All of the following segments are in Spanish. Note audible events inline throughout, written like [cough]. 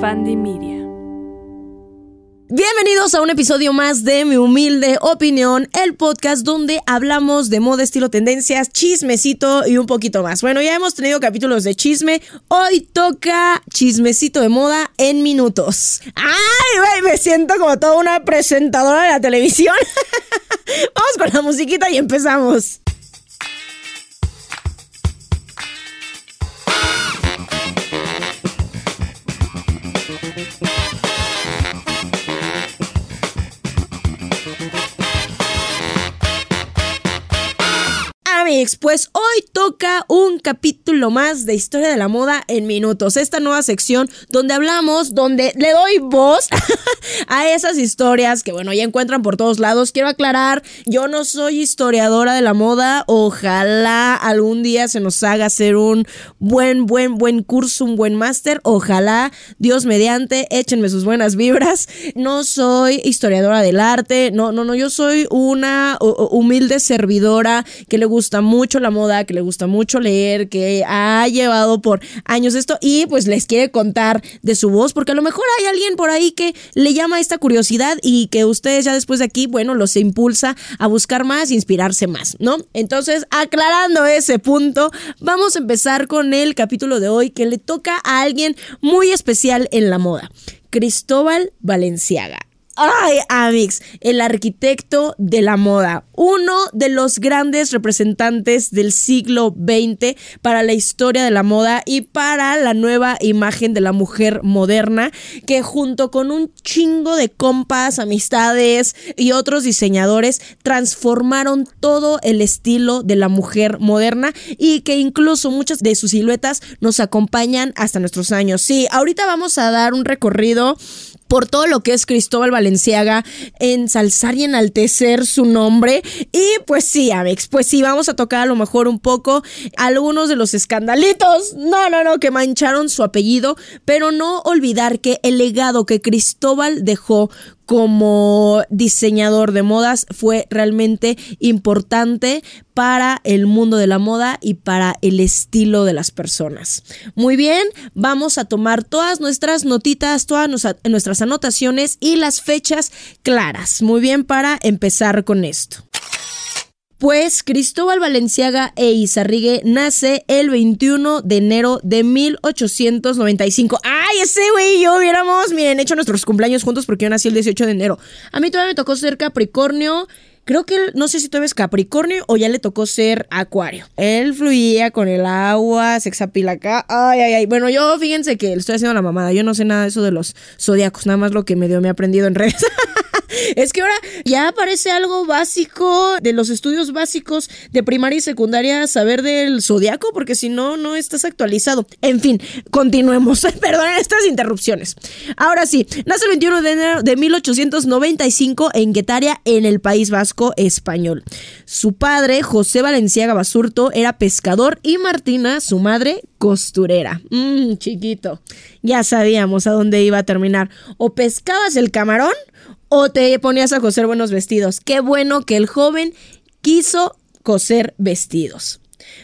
Media. Bienvenidos a un episodio más de Mi Humilde Opinión, el podcast donde hablamos de moda, estilo, tendencias, chismecito y un poquito más. Bueno, ya hemos tenido capítulos de chisme. Hoy toca chismecito de moda en minutos. ¡Ay, güey! Me siento como toda una presentadora de la televisión. [laughs] Vamos con la musiquita y empezamos. Pues hoy toca un capítulo más de Historia de la Moda en Minutos. Esta nueva sección donde hablamos, donde le doy voz [laughs] a esas historias que, bueno, ya encuentran por todos lados. Quiero aclarar, yo no soy historiadora de la moda. Ojalá algún día se nos haga hacer un buen, buen, buen curso, un buen máster. Ojalá, Dios mediante, échenme sus buenas vibras. No soy historiadora del arte. No, no, no, yo soy una humilde servidora que le gusta mucho la moda, que le gusta mucho leer, que ha llevado por años esto y pues les quiere contar de su voz, porque a lo mejor hay alguien por ahí que le llama esta curiosidad y que ustedes ya después de aquí, bueno, los impulsa a buscar más, inspirarse más, ¿no? Entonces, aclarando ese punto, vamos a empezar con el capítulo de hoy que le toca a alguien muy especial en la moda. Cristóbal Valenciaga. Ay, Amix, el arquitecto de la moda, uno de los grandes representantes del siglo XX para la historia de la moda y para la nueva imagen de la mujer moderna, que junto con un chingo de compas, amistades y otros diseñadores transformaron todo el estilo de la mujer moderna y que incluso muchas de sus siluetas nos acompañan hasta nuestros años. Sí, ahorita vamos a dar un recorrido por todo lo que es Cristóbal Valenciaga, ensalzar y enaltecer su nombre. Y pues sí, Amex, pues sí, vamos a tocar a lo mejor un poco algunos de los escandalitos, no, no, no, que mancharon su apellido, pero no olvidar que el legado que Cristóbal dejó como diseñador de modas fue realmente importante para el mundo de la moda y para el estilo de las personas. Muy bien, vamos a tomar todas nuestras notitas, todas nuestras anotaciones y las fechas claras. Muy bien, para empezar con esto. Pues Cristóbal Valenciaga e Izarrigue nace el 21 de enero de 1895. ¡Ay, ese güey y yo hubiéramos, miren, hecho nuestros cumpleaños juntos porque yo nací el 18 de enero! A mí todavía me tocó ser Capricornio. Creo que no sé si todavía es Capricornio o ya le tocó ser Acuario. Él fluía con el agua, sexapila acá. Ay, ay, ay. Bueno, yo fíjense que le estoy haciendo la mamada. Yo no sé nada de eso de los zodiacos, nada más lo que medio me he aprendido en redes. [laughs] Es que ahora ya aparece algo básico de los estudios básicos de primaria y secundaria saber del zodiaco, porque si no, no estás actualizado. En fin, continuemos. [laughs] Perdonen estas interrupciones. Ahora sí, nace el 21 de enero de 1895 en Guetaria, en el País Vasco español. Su padre, José Valenciaga Basurto, era pescador y Martina, su madre, costurera. Mmm, chiquito. Ya sabíamos a dónde iba a terminar. O pescabas el camarón o te ponías a coser buenos vestidos. Qué bueno que el joven quiso coser vestidos.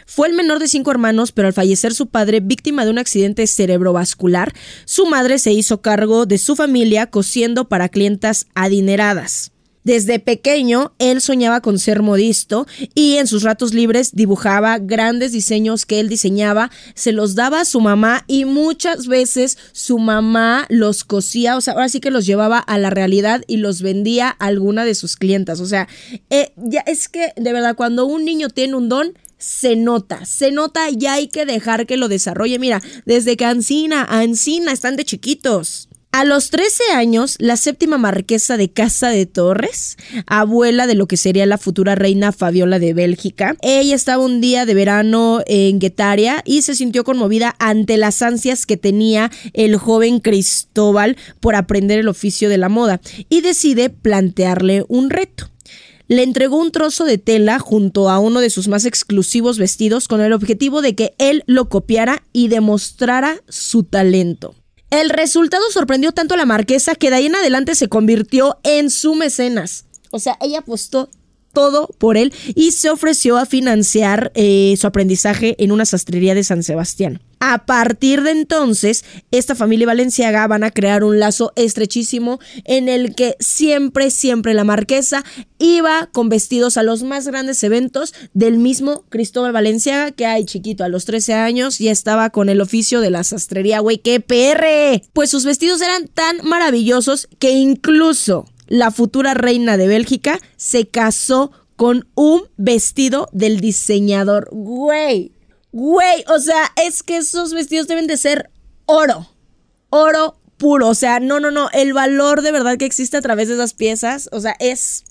Fue el menor de cinco hermanos, pero al fallecer su padre, víctima de un accidente cerebrovascular, su madre se hizo cargo de su familia cosiendo para clientas adineradas. Desde pequeño, él soñaba con ser modisto y en sus ratos libres dibujaba grandes diseños que él diseñaba, se los daba a su mamá y muchas veces su mamá los cosía, o sea, ahora sí que los llevaba a la realidad y los vendía a alguna de sus clientas. O sea, eh, ya es que de verdad, cuando un niño tiene un don, se nota, se nota y hay que dejar que lo desarrolle. Mira, desde que Ancina, Ancina están de chiquitos. A los 13 años, la séptima marquesa de Casa de Torres, abuela de lo que sería la futura reina Fabiola de Bélgica, ella estaba un día de verano en Guetaria y se sintió conmovida ante las ansias que tenía el joven Cristóbal por aprender el oficio de la moda y decide plantearle un reto le entregó un trozo de tela junto a uno de sus más exclusivos vestidos con el objetivo de que él lo copiara y demostrara su talento. El resultado sorprendió tanto a la marquesa que de ahí en adelante se convirtió en su mecenas. O sea, ella apostó todo por él y se ofreció a financiar eh, su aprendizaje en una sastrería de San Sebastián. A partir de entonces, esta familia valenciaga van a crear un lazo estrechísimo en el que siempre, siempre la marquesa iba con vestidos a los más grandes eventos del mismo Cristóbal Valenciaga, que hay chiquito, a los 13 años ya estaba con el oficio de la sastrería, güey, qué perre. Pues sus vestidos eran tan maravillosos que incluso la futura reina de Bélgica se casó con un vestido del diseñador, güey. Güey, o sea, es que esos vestidos deben de ser oro. Oro puro. O sea, no, no, no. El valor de verdad que existe a través de esas piezas, o sea, es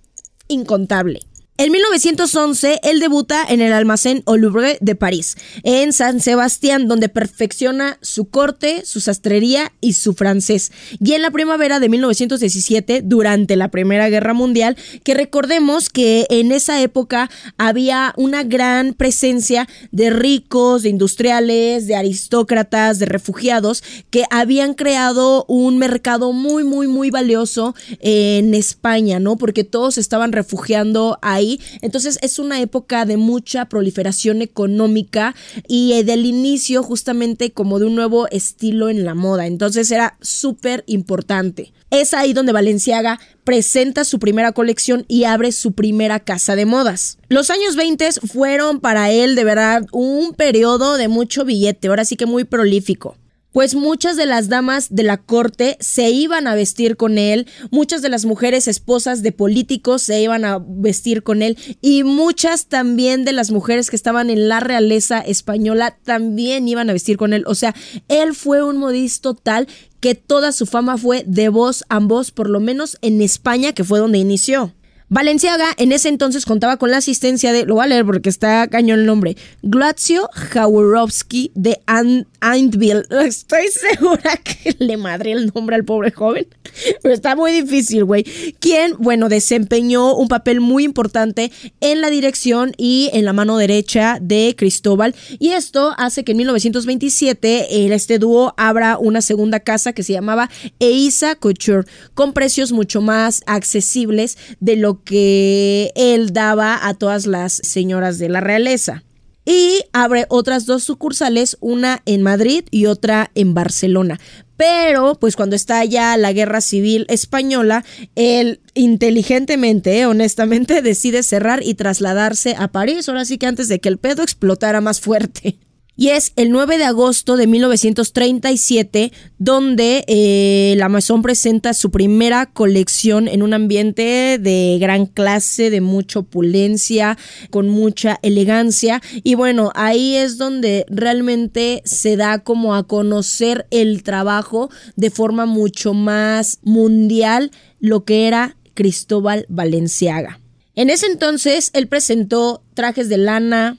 incontable. En 1911, él debuta en el almacén Au Louvre de París, en San Sebastián, donde perfecciona su corte, su sastrería y su francés. Y en la primavera de 1917, durante la Primera Guerra Mundial, que recordemos que en esa época había una gran presencia de ricos, de industriales, de aristócratas, de refugiados, que habían creado un mercado muy, muy, muy valioso en España, ¿no? Porque todos estaban refugiando ahí entonces es una época de mucha proliferación económica y eh, del inicio justamente como de un nuevo estilo en la moda. Entonces era súper importante. Es ahí donde Valenciaga presenta su primera colección y abre su primera casa de modas. Los años 20 fueron para él de verdad un periodo de mucho billete, ahora sí que muy prolífico pues muchas de las damas de la corte se iban a vestir con él, muchas de las mujeres esposas de políticos se iban a vestir con él y muchas también de las mujeres que estaban en la realeza española también iban a vestir con él. O sea, él fue un modisto tal que toda su fama fue de voz a voz, por lo menos en España, que fue donde inició. Valenciaga en ese entonces contaba con la asistencia de, lo voy a leer porque está cañón el nombre, Glazio Jaworowski de Eindville. [laughs] Estoy segura que le madre el nombre al pobre joven, [laughs] pero está muy difícil, güey. Quien, bueno, desempeñó un papel muy importante en la dirección y en la mano derecha de Cristóbal. Y esto hace que en 1927 este dúo abra una segunda casa que se llamaba Eisa Couture, con precios mucho más accesibles de lo que él daba a todas las señoras de la realeza. Y abre otras dos sucursales, una en Madrid y otra en Barcelona. Pero, pues cuando está ya la guerra civil española, él inteligentemente, honestamente, decide cerrar y trasladarse a París. Ahora sí que antes de que el pedo explotara más fuerte. Y es el 9 de agosto de 1937 donde eh, la Maison presenta su primera colección en un ambiente de gran clase, de mucha opulencia, con mucha elegancia. Y bueno, ahí es donde realmente se da como a conocer el trabajo de forma mucho más mundial lo que era Cristóbal Valenciaga. En ese entonces él presentó trajes de lana,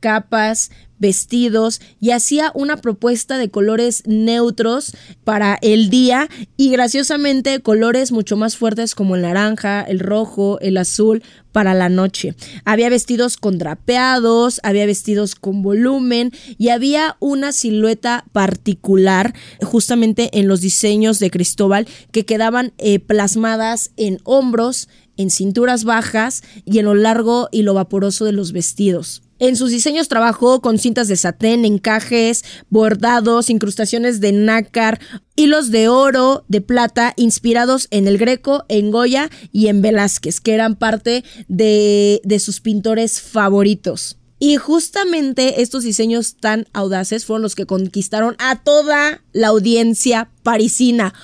capas, vestidos y hacía una propuesta de colores neutros para el día y graciosamente colores mucho más fuertes como el naranja, el rojo, el azul para la noche. Había vestidos con drapeados, había vestidos con volumen y había una silueta particular justamente en los diseños de Cristóbal que quedaban eh, plasmadas en hombros, en cinturas bajas y en lo largo y lo vaporoso de los vestidos. En sus diseños trabajó con cintas de satén, encajes, bordados, incrustaciones de nácar, hilos de oro, de plata, inspirados en el Greco, en Goya y en Velázquez, que eran parte de, de sus pintores favoritos. Y justamente estos diseños tan audaces fueron los que conquistaron a toda la audiencia parisina.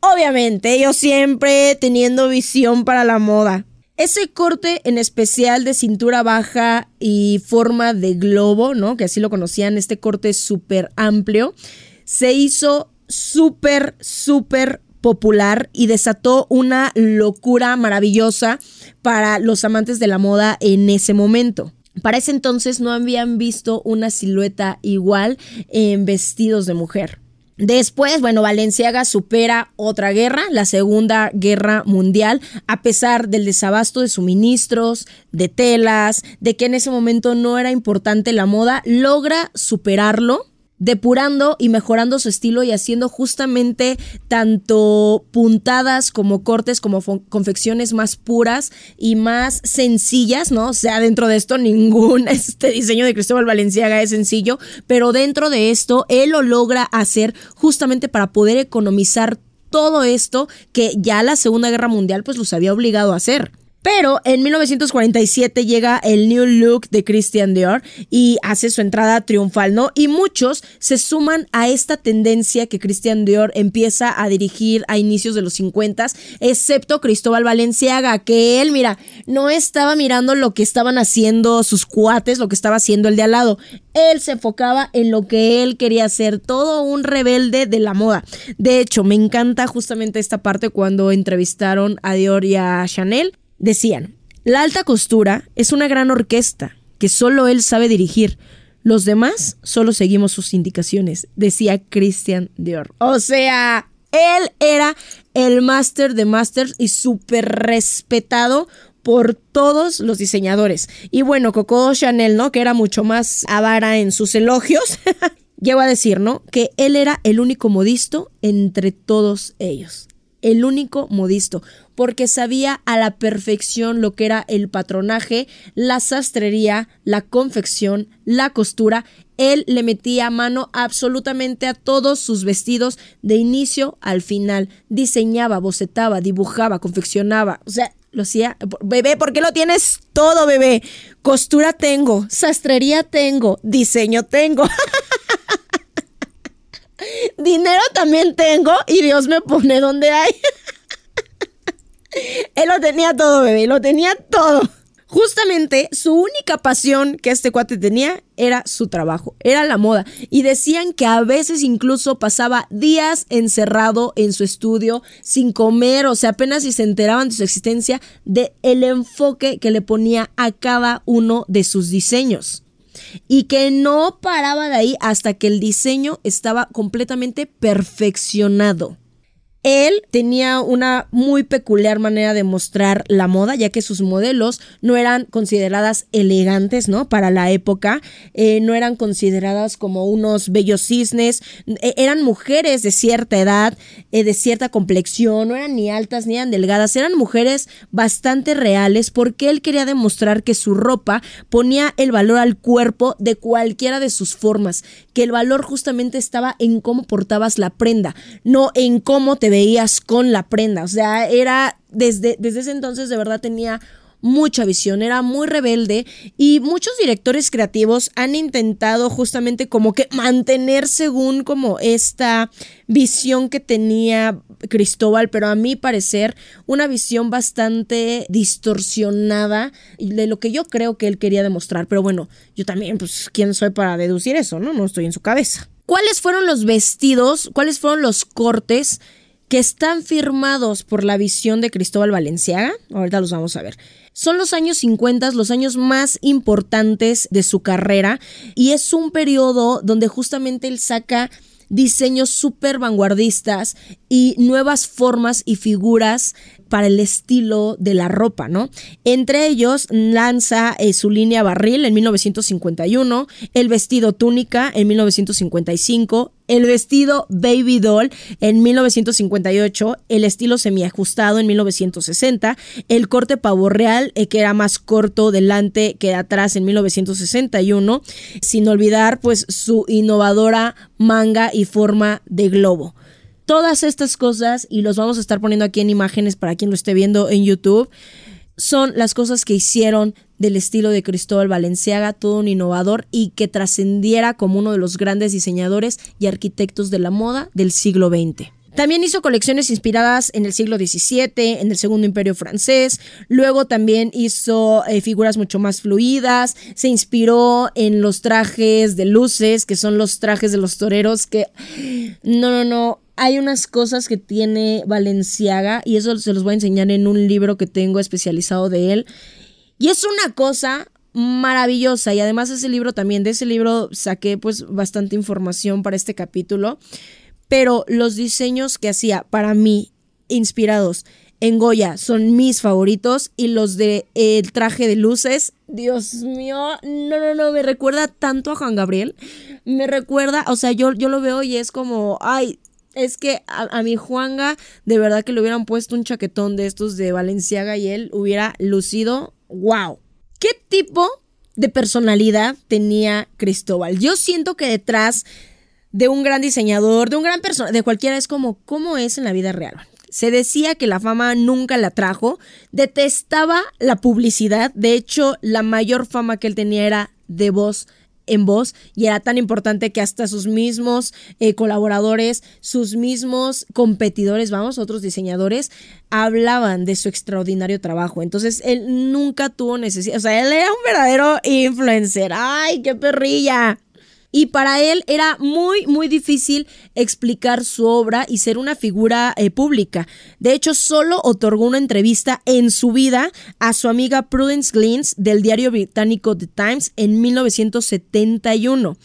Obviamente, yo siempre teniendo visión para la moda. Ese corte en especial de cintura baja y forma de globo, ¿no? Que así lo conocían, este corte súper amplio, se hizo súper, súper popular y desató una locura maravillosa para los amantes de la moda en ese momento. Para ese entonces no habían visto una silueta igual en vestidos de mujer. Después, bueno, Valenciaga supera otra guerra, la Segunda Guerra Mundial, a pesar del desabasto de suministros, de telas, de que en ese momento no era importante la moda, logra superarlo depurando y mejorando su estilo y haciendo justamente tanto puntadas como cortes como confecciones más puras y más sencillas, ¿no? O sea, dentro de esto ningún [laughs] este diseño de Cristóbal Valenciaga es sencillo, pero dentro de esto él lo logra hacer justamente para poder economizar todo esto que ya la Segunda Guerra Mundial pues los había obligado a hacer. Pero en 1947 llega el New Look de Christian Dior y hace su entrada triunfal, ¿no? Y muchos se suman a esta tendencia que Christian Dior empieza a dirigir a inicios de los 50, excepto Cristóbal Valenciaga, que él, mira, no estaba mirando lo que estaban haciendo sus cuates, lo que estaba haciendo el de al lado. Él se enfocaba en lo que él quería hacer, todo un rebelde de la moda. De hecho, me encanta justamente esta parte cuando entrevistaron a Dior y a Chanel Decían, la alta costura es una gran orquesta que solo él sabe dirigir. Los demás solo seguimos sus indicaciones, decía Christian Dior. O sea, él era el máster de masters y súper respetado por todos los diseñadores. Y bueno, Coco Chanel, ¿no? Que era mucho más avara en sus elogios. [laughs] Llegó a decir, ¿no? Que él era el único modisto entre todos ellos el único modisto, porque sabía a la perfección lo que era el patronaje, la sastrería, la confección, la costura. Él le metía mano absolutamente a todos sus vestidos de inicio al final. Diseñaba, bocetaba, dibujaba, confeccionaba. O sea, lo hacía. Bebé, ¿por qué lo tienes todo, bebé? Costura tengo, sastrería tengo, diseño tengo. [laughs] Dinero también tengo y Dios me pone donde hay. [laughs] Él lo tenía todo, bebé, lo tenía todo. Justamente su única pasión que este cuate tenía era su trabajo, era la moda. Y decían que a veces incluso pasaba días encerrado en su estudio sin comer, o sea, apenas si se enteraban de su existencia, de el enfoque que le ponía a cada uno de sus diseños y que no paraba de ahí hasta que el diseño estaba completamente perfeccionado. Él tenía una muy peculiar manera de mostrar la moda, ya que sus modelos no eran consideradas elegantes, ¿no? Para la época, eh, no eran consideradas como unos bellos cisnes, e, eran mujeres de cierta edad, eh, de cierta complexión, no eran ni altas ni eran delgadas, eran mujeres bastante reales porque él quería demostrar que su ropa ponía el valor al cuerpo de cualquiera de sus formas, que el valor justamente estaba en cómo portabas la prenda, no en cómo te veías con la prenda. O sea, era desde, desde ese entonces de verdad tenía mucha visión, era muy rebelde y muchos directores creativos han intentado justamente como que mantener según como esta visión que tenía Cristóbal, pero a mi parecer una visión bastante distorsionada de lo que yo creo que él quería demostrar, pero bueno, yo también pues quién soy para deducir eso, ¿no? No estoy en su cabeza. ¿Cuáles fueron los vestidos? ¿Cuáles fueron los cortes que están firmados por la visión de Cristóbal Valenciaga. Ahorita los vamos a ver. Son los años 50, los años más importantes de su carrera y es un periodo donde justamente él saca diseños súper vanguardistas y nuevas formas y figuras para el estilo de la ropa, ¿no? Entre ellos lanza eh, su línea barril en 1951, el vestido túnica en 1955, el vestido Baby Doll en 1958, el estilo semiajustado en 1960, el corte pavo real eh, que era más corto delante que atrás en 1961, sin olvidar pues su innovadora manga y forma de globo. Todas estas cosas, y los vamos a estar poniendo aquí en imágenes para quien lo esté viendo en YouTube, son las cosas que hicieron del estilo de Cristóbal Valenciaga todo un innovador y que trascendiera como uno de los grandes diseñadores y arquitectos de la moda del siglo XX. También hizo colecciones inspiradas en el siglo XVII, en el Segundo Imperio francés. Luego también hizo eh, figuras mucho más fluidas. Se inspiró en los trajes de luces, que son los trajes de los toreros, que no, no, no hay unas cosas que tiene Valenciaga y eso se los voy a enseñar en un libro que tengo especializado de él. Y es una cosa maravillosa y además ese libro también, de ese libro saqué pues bastante información para este capítulo, pero los diseños que hacía para mí inspirados en Goya son mis favoritos y los de El traje de luces, Dios mío, no, no, no, me recuerda tanto a Juan Gabriel, me recuerda, o sea, yo, yo lo veo y es como, ay, es que a, mi Juanga, de verdad que le hubieran puesto un chaquetón de estos de Valenciaga y él hubiera lucido, wow. ¿Qué tipo de personalidad tenía Cristóbal? Yo siento que detrás de un gran diseñador, de un gran persona, de cualquiera, es como, ¿cómo es en la vida real? Se decía que la fama nunca la trajo, detestaba la publicidad, de hecho la mayor fama que él tenía era de voz en voz y era tan importante que hasta sus mismos eh, colaboradores, sus mismos competidores, vamos, otros diseñadores, hablaban de su extraordinario trabajo. Entonces él nunca tuvo necesidad, o sea, él era un verdadero influencer. ¡Ay, qué perrilla! Y para él era muy, muy difícil explicar su obra y ser una figura eh, pública. De hecho, solo otorgó una entrevista en su vida a su amiga Prudence Glynn del diario británico The Times en 1971.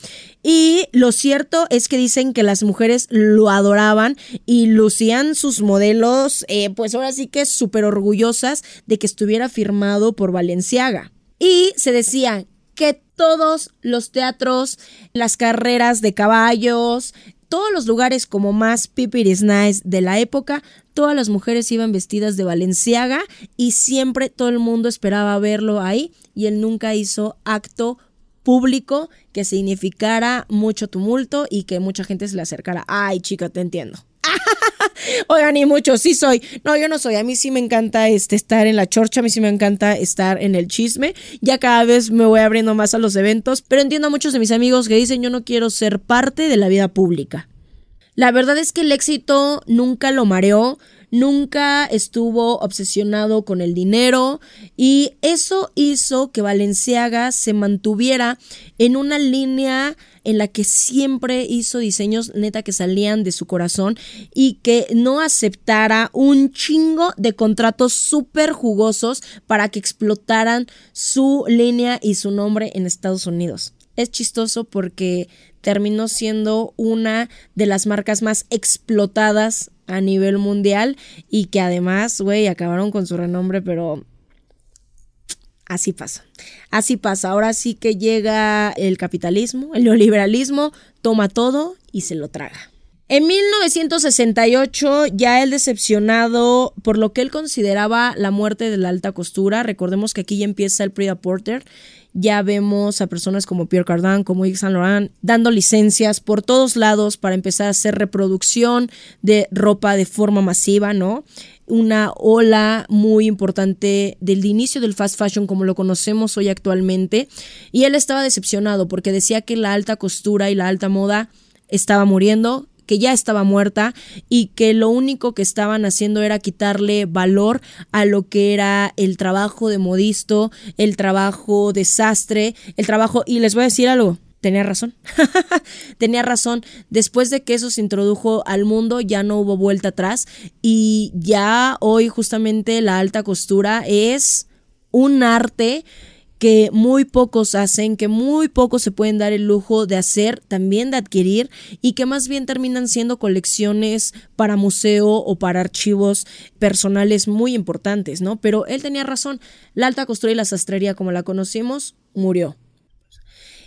Y lo cierto es que dicen que las mujeres lo adoraban y lucían sus modelos, eh, pues ahora sí que súper orgullosas de que estuviera firmado por Valenciaga. Y se decía que todos los teatros, las carreras de caballos, todos los lugares como más pipiris nice de la época, todas las mujeres iban vestidas de Valenciaga y siempre todo el mundo esperaba verlo ahí y él nunca hizo acto público que significara mucho tumulto y que mucha gente se le acercara. Ay, chica, te entiendo. [laughs] Oigan, y mucho, sí soy. No, yo no soy. A mí sí me encanta este, estar en la chorcha, a mí sí me encanta estar en el chisme. Ya cada vez me voy abriendo más a los eventos, pero entiendo a muchos de mis amigos que dicen yo no quiero ser parte de la vida pública. La verdad es que el éxito nunca lo mareó, nunca estuvo obsesionado con el dinero y eso hizo que Valenciaga se mantuviera en una línea en la que siempre hizo diseños neta que salían de su corazón y que no aceptara un chingo de contratos súper jugosos para que explotaran su línea y su nombre en Estados Unidos. Es chistoso porque terminó siendo una de las marcas más explotadas a nivel mundial y que además, güey, acabaron con su renombre, pero así pasa. Así pasa. Ahora sí que llega el capitalismo, el neoliberalismo, toma todo y se lo traga. En 1968, ya él decepcionado por lo que él consideraba la muerte de la alta costura, recordemos que aquí ya empieza el Prida Porter, ya vemos a personas como Pierre Cardin, como Yves Saint Laurent, dando licencias por todos lados para empezar a hacer reproducción de ropa de forma masiva, ¿no? Una ola muy importante del inicio del fast fashion como lo conocemos hoy actualmente. Y él estaba decepcionado porque decía que la alta costura y la alta moda estaba muriendo, que ya estaba muerta y que lo único que estaban haciendo era quitarle valor a lo que era el trabajo de modisto, el trabajo de sastre, el trabajo, y les voy a decir algo, tenía razón. [laughs] tenía razón. Después de que eso se introdujo al mundo, ya no hubo vuelta atrás. Y ya hoy justamente la alta costura es un arte que muy pocos hacen, que muy pocos se pueden dar el lujo de hacer, también de adquirir y que más bien terminan siendo colecciones para museo o para archivos personales muy importantes, ¿no? Pero él tenía razón, la alta costura y la sastrería como la conocimos murió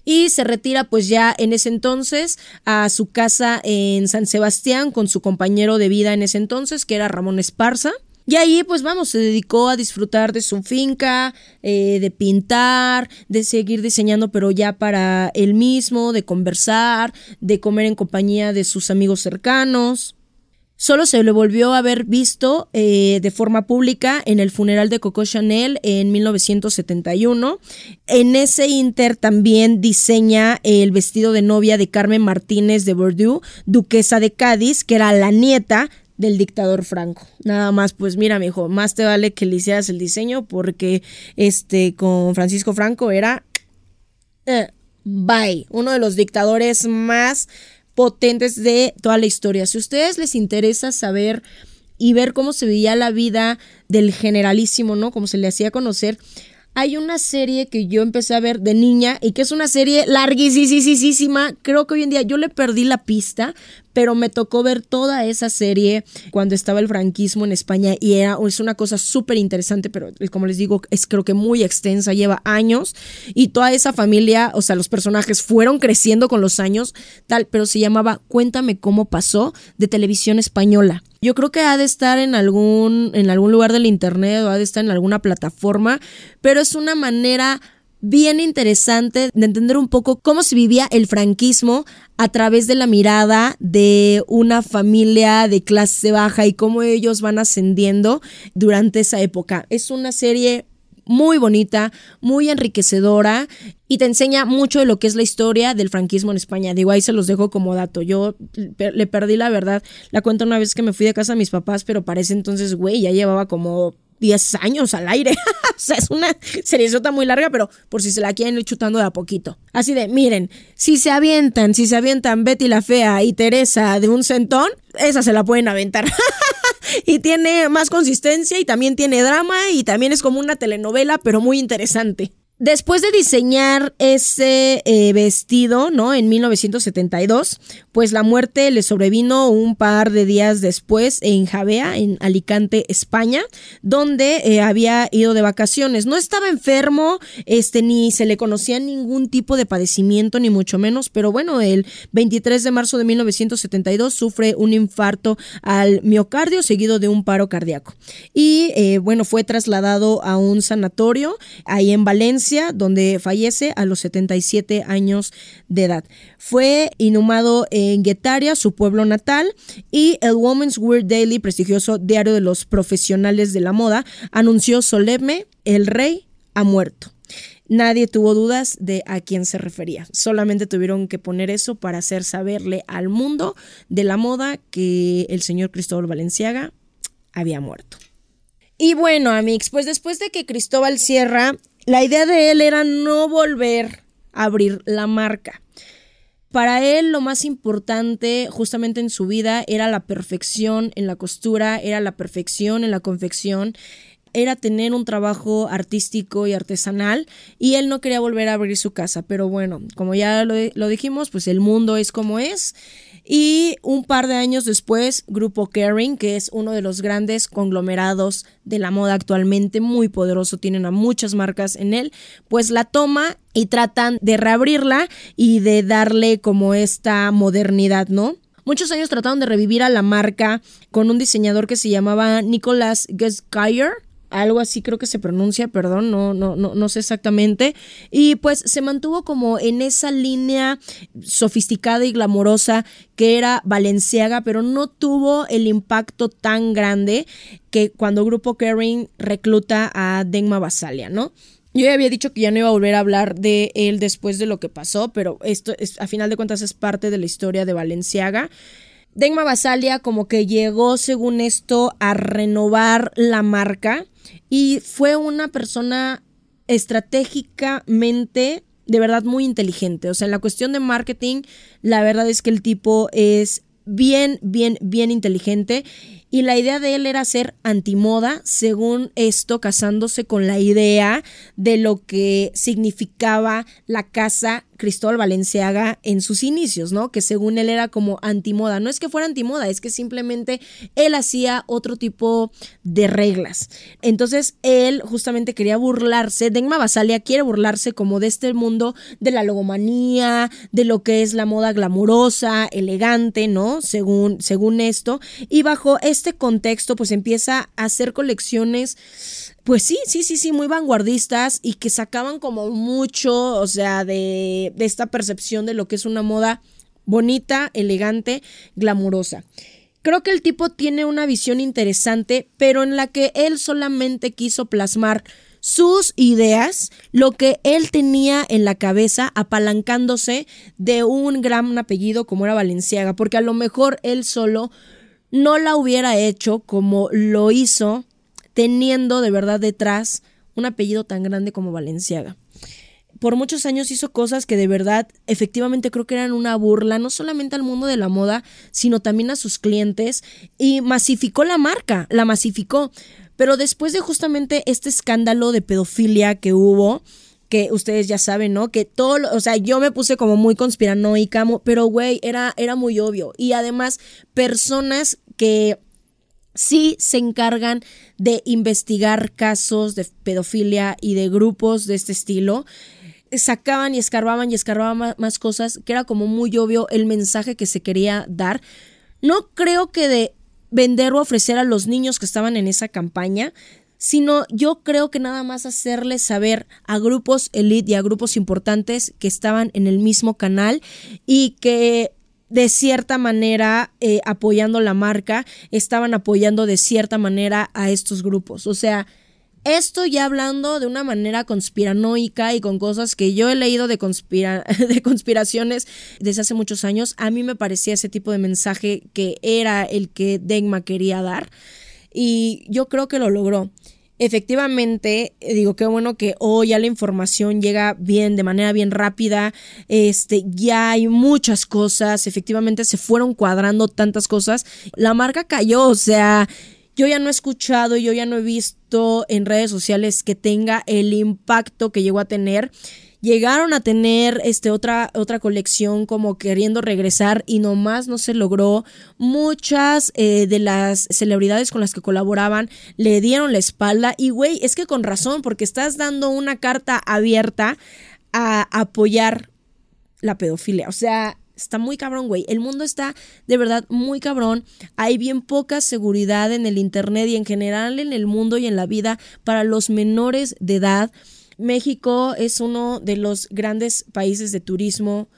y se retira pues ya en ese entonces a su casa en San Sebastián con su compañero de vida en ese entonces que era Ramón Esparza y ahí, pues vamos, se dedicó a disfrutar de su finca, eh, de pintar, de seguir diseñando, pero ya para él mismo, de conversar, de comer en compañía de sus amigos cercanos. Solo se le volvió a haber visto eh, de forma pública en el funeral de Coco Chanel en 1971. En ese inter también diseña el vestido de novia de Carmen Martínez de Bordeaux, duquesa de Cádiz, que era la nieta del dictador Franco. Nada más, pues mira, mi hijo, más te vale que le hicieras el diseño porque este con Francisco Franco era eh, bye, uno de los dictadores más potentes de toda la historia. Si a ustedes les interesa saber y ver cómo se veía la vida del generalísimo, ¿no? Como se le hacía conocer, hay una serie que yo empecé a ver de niña y que es una serie larguísima. Creo que hoy en día yo le perdí la pista, pero me tocó ver toda esa serie cuando estaba el franquismo en España y era, es una cosa súper interesante, pero como les digo, es creo que muy extensa, lleva años y toda esa familia, o sea, los personajes fueron creciendo con los años, tal, pero se llamaba Cuéntame cómo pasó de televisión española. Yo creo que ha de estar en algún, en algún lugar del internet o ha de estar en alguna plataforma, pero es una manera bien interesante de entender un poco cómo se vivía el franquismo a través de la mirada de una familia de clase baja y cómo ellos van ascendiendo durante esa época. Es una serie muy bonita, muy enriquecedora y te enseña mucho de lo que es la historia del franquismo en España. Digo, ahí se los dejo como dato. Yo le perdí la verdad. La cuento una vez que me fui de casa a mis papás, pero parece entonces, güey, ya llevaba como 10 años al aire. [laughs] o sea, es una seriezota muy larga, pero por si se la quieren ir chutando de a poquito. Así de, miren, si se avientan, si se avientan Betty la Fea y Teresa de un centón, esa se la pueden aventar. [laughs] y tiene más consistencia y también tiene drama y también es como una telenovela, pero muy interesante. Después de diseñar ese eh, vestido, ¿no? En 1972, pues la muerte le sobrevino un par de días después en Javea, en Alicante, España, donde eh, había ido de vacaciones. No estaba enfermo, este, ni se le conocía ningún tipo de padecimiento, ni mucho menos, pero bueno, el 23 de marzo de 1972 sufre un infarto al miocardio seguido de un paro cardíaco. Y eh, bueno, fue trasladado a un sanatorio ahí en Valencia donde fallece a los 77 años de edad. Fue inhumado en Guetaria, su pueblo natal, y el Women's Wear Daily, prestigioso diario de los profesionales de la moda, anunció solemne, el rey ha muerto. Nadie tuvo dudas de a quién se refería. Solamente tuvieron que poner eso para hacer saberle al mundo de la moda que el señor Cristóbal Valenciaga había muerto. Y bueno, amigos, pues después de que Cristóbal Sierra la idea de él era no volver a abrir la marca. Para él lo más importante justamente en su vida era la perfección en la costura, era la perfección en la confección, era tener un trabajo artístico y artesanal y él no quería volver a abrir su casa. Pero bueno, como ya lo, dijimos, pues el mundo es como es y un par de años después, Grupo Kering, que es uno de los grandes conglomerados de la moda actualmente, muy poderoso, tienen a muchas marcas en él, pues la toma y tratan de reabrirla y de darle como esta modernidad, ¿no? Muchos años trataron de revivir a la marca con un diseñador que se llamaba Nicolas Geskeyer algo así creo que se pronuncia, perdón, no, no, no, no sé exactamente. Y pues se mantuvo como en esa línea sofisticada y glamorosa que era Valenciaga, pero no tuvo el impacto tan grande que cuando Grupo Kering recluta a Dengma Basalia, ¿no? Yo ya había dicho que ya no iba a volver a hablar de él después de lo que pasó, pero esto es, a final de cuentas es parte de la historia de Valenciaga. Dengma Basalia como que llegó, según esto, a renovar la marca y fue una persona estratégicamente de verdad muy inteligente. O sea, en la cuestión de marketing, la verdad es que el tipo es bien, bien, bien inteligente y la idea de él era ser antimoda, según esto, casándose con la idea de lo que significaba la casa Cristóbal Valenciaga en sus inicios, ¿no? Que según él era como antimoda. No es que fuera antimoda, es que simplemente él hacía otro tipo de reglas. Entonces él justamente quería burlarse, Dengma Basalia quiere burlarse como de este mundo de la logomanía, de lo que es la moda glamurosa, elegante, ¿no? Según, según esto. Y bajo este contexto, pues empieza a hacer colecciones pues sí, sí, sí, sí, muy vanguardistas y que sacaban como mucho, o sea, de, esta percepción de lo que es una moda bonita, elegante, glamurosa. Creo que el tipo tiene una visión interesante, pero en la que él solamente quiso plasmar sus ideas, lo que él tenía en la cabeza, apalancándose de un gran apellido como era Valenciaga, porque a lo mejor él solo no la hubiera hecho como lo hizo teniendo de verdad detrás un apellido tan grande como Valenciaga. Por muchos años hizo cosas que de verdad efectivamente creo que eran una burla, no solamente al mundo de la moda, sino también a sus clientes y masificó la marca, la masificó. Pero después de justamente este escándalo de pedofilia que hubo, que ustedes ya saben, ¿no? Que todo, o sea, yo me puse como muy conspiranoica, pero güey, era, era muy obvio. Y además, personas que sí se encargan de investigar casos de pedofilia y de grupos de este estilo sacaban y escarbaban y escarbaban más cosas, que era como muy obvio el mensaje que se quería dar. No creo que de vender o ofrecer a los niños que estaban en esa campaña, sino yo creo que nada más hacerles saber a grupos elite y a grupos importantes que estaban en el mismo canal y que de cierta manera eh, apoyando la marca, estaban apoyando de cierta manera a estos grupos. O sea, esto ya hablando de una manera conspiranoica y con cosas que yo he leído de, [laughs] de conspiraciones desde hace muchos años, a mí me parecía ese tipo de mensaje que era el que Degma quería dar y yo creo que lo logró. Efectivamente, eh, digo qué bueno que hoy ya la información llega bien, de manera bien rápida. Este, ya hay muchas cosas. Efectivamente, se fueron cuadrando tantas cosas. La marca cayó, o sea, yo ya no he escuchado, yo ya no he visto en redes sociales que tenga el impacto que llegó a tener. Llegaron a tener este, otra, otra colección como queriendo regresar y nomás no se logró. Muchas eh, de las celebridades con las que colaboraban le dieron la espalda y güey, es que con razón, porque estás dando una carta abierta a apoyar la pedofilia. O sea, Está muy cabrón, güey. El mundo está de verdad muy cabrón. Hay bien poca seguridad en el Internet y en general en el mundo y en la vida para los menores de edad. México es uno de los grandes países de turismo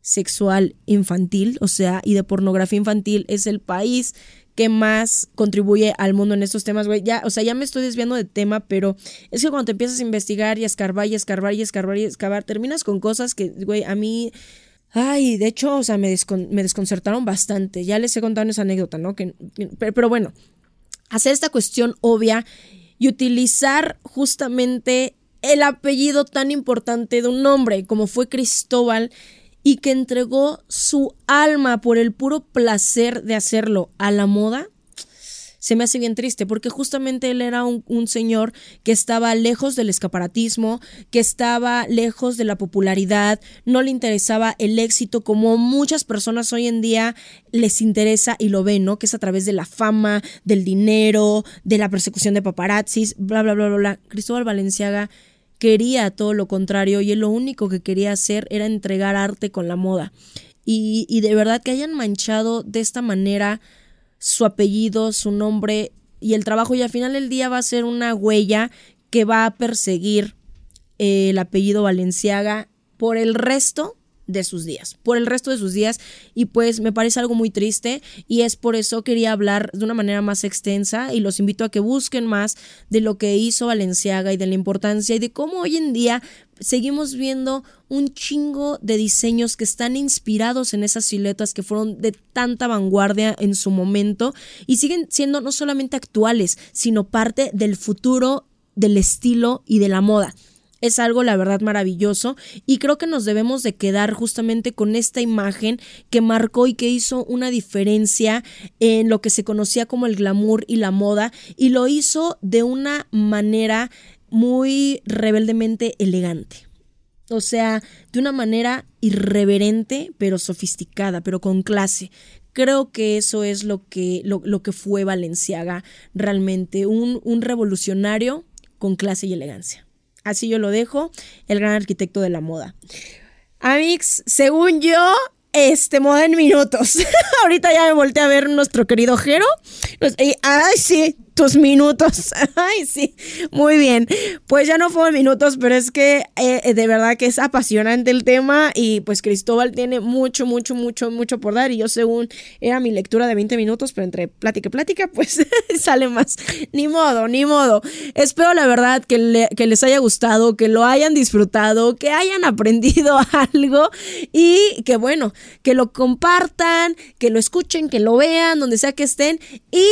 sexual infantil, o sea, y de pornografía infantil. Es el país que más contribuye al mundo en estos temas, güey. Ya, o sea, ya me estoy desviando de tema, pero es que cuando te empiezas a investigar y a escarbar y a escarbar y a escarbar y a escarbar, terminas con cosas que, güey, a mí Ay, de hecho, o sea, me, desconcertaron bastante. Ya les he contado esa anécdota, ¿no? Pero, bueno, hacer esta cuestión obvia y utilizar justamente el apellido tan importante de un hombre como fue Cristóbal y que entregó su alma por el puro placer de hacerlo a la moda, se me hace bien triste porque justamente él era un, señor que estaba lejos del escaparatismo, que estaba lejos de la popularidad, no le interesaba el éxito como muchas personas hoy en día les interesa y lo ven, ¿no? Que es a través de la fama, del dinero, de la persecución de paparazzis, bla, bla, bla, bla, bla. Cristóbal Valenciaga quería todo lo contrario y él lo único que quería hacer era entregar arte con la moda. Y, y de verdad que hayan manchado de esta manera su apellido, su nombre y el trabajo y al final del día va a ser una huella que va a perseguir eh, el apellido Valenciaga por el resto de sus días, por el resto de sus días y pues me parece algo muy triste y es por eso quería hablar de una manera más extensa y los invito a que busquen más de lo que hizo Valenciaga y de la importancia y de cómo hoy en día seguimos viendo un chingo de diseños que están inspirados en esas siluetas que fueron de tanta vanguardia en su momento y siguen siendo no solamente actuales, sino parte del futuro del estilo y de la moda. Es algo, la verdad, maravilloso y creo que nos debemos de quedar justamente con esta imagen que marcó y que hizo una diferencia en lo que se conocía como el glamour y la moda y lo hizo de una manera muy rebeldemente elegante. O sea, de una manera irreverente, pero sofisticada, pero con clase. Creo que eso es lo que, lo, que fue Valenciaga realmente, un, un revolucionario con clase y elegancia. Así yo lo dejo, el gran arquitecto de la moda. Amix, según yo, este, moda en minutos. [laughs] Ahorita ya me volteé a ver nuestro querido Jero. ay, sí, tus minutos. [laughs] Ay, sí, muy bien. Pues ya no fueron minutos, pero es que eh, de verdad que es apasionante el tema y pues Cristóbal tiene mucho, mucho, mucho, mucho por dar y yo según era mi lectura de 20 minutos, pero entre plática y plática, [laughs] pues sale más. Ni modo, ni modo. Espero la verdad que, que les haya gustado, que lo hayan disfrutado, que hayan aprendido [laughs] algo y que bueno, que lo compartan, que lo escuchen, que lo vean, donde sea que estén y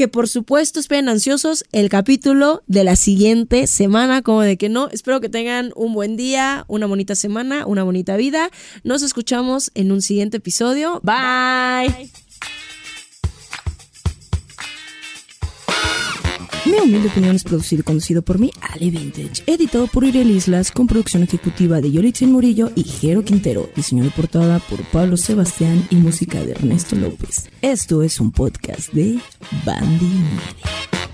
que por supuesto esperen ansiosos el capítulo de la siguiente semana, como de que no. Espero que tengan un buen día, una bonita semana, una bonita vida. Nos escuchamos en un siguiente episodio. Bye. Mi humilde opinión es producido y conducido por mí, Ali Vintage. Editado por Uriel Islas, con producción ejecutiva de Yolitzin Murillo y Jero Quintero. Diseño de portada por Pablo Sebastián y música de Ernesto López. Esto es un podcast de Bandy Media.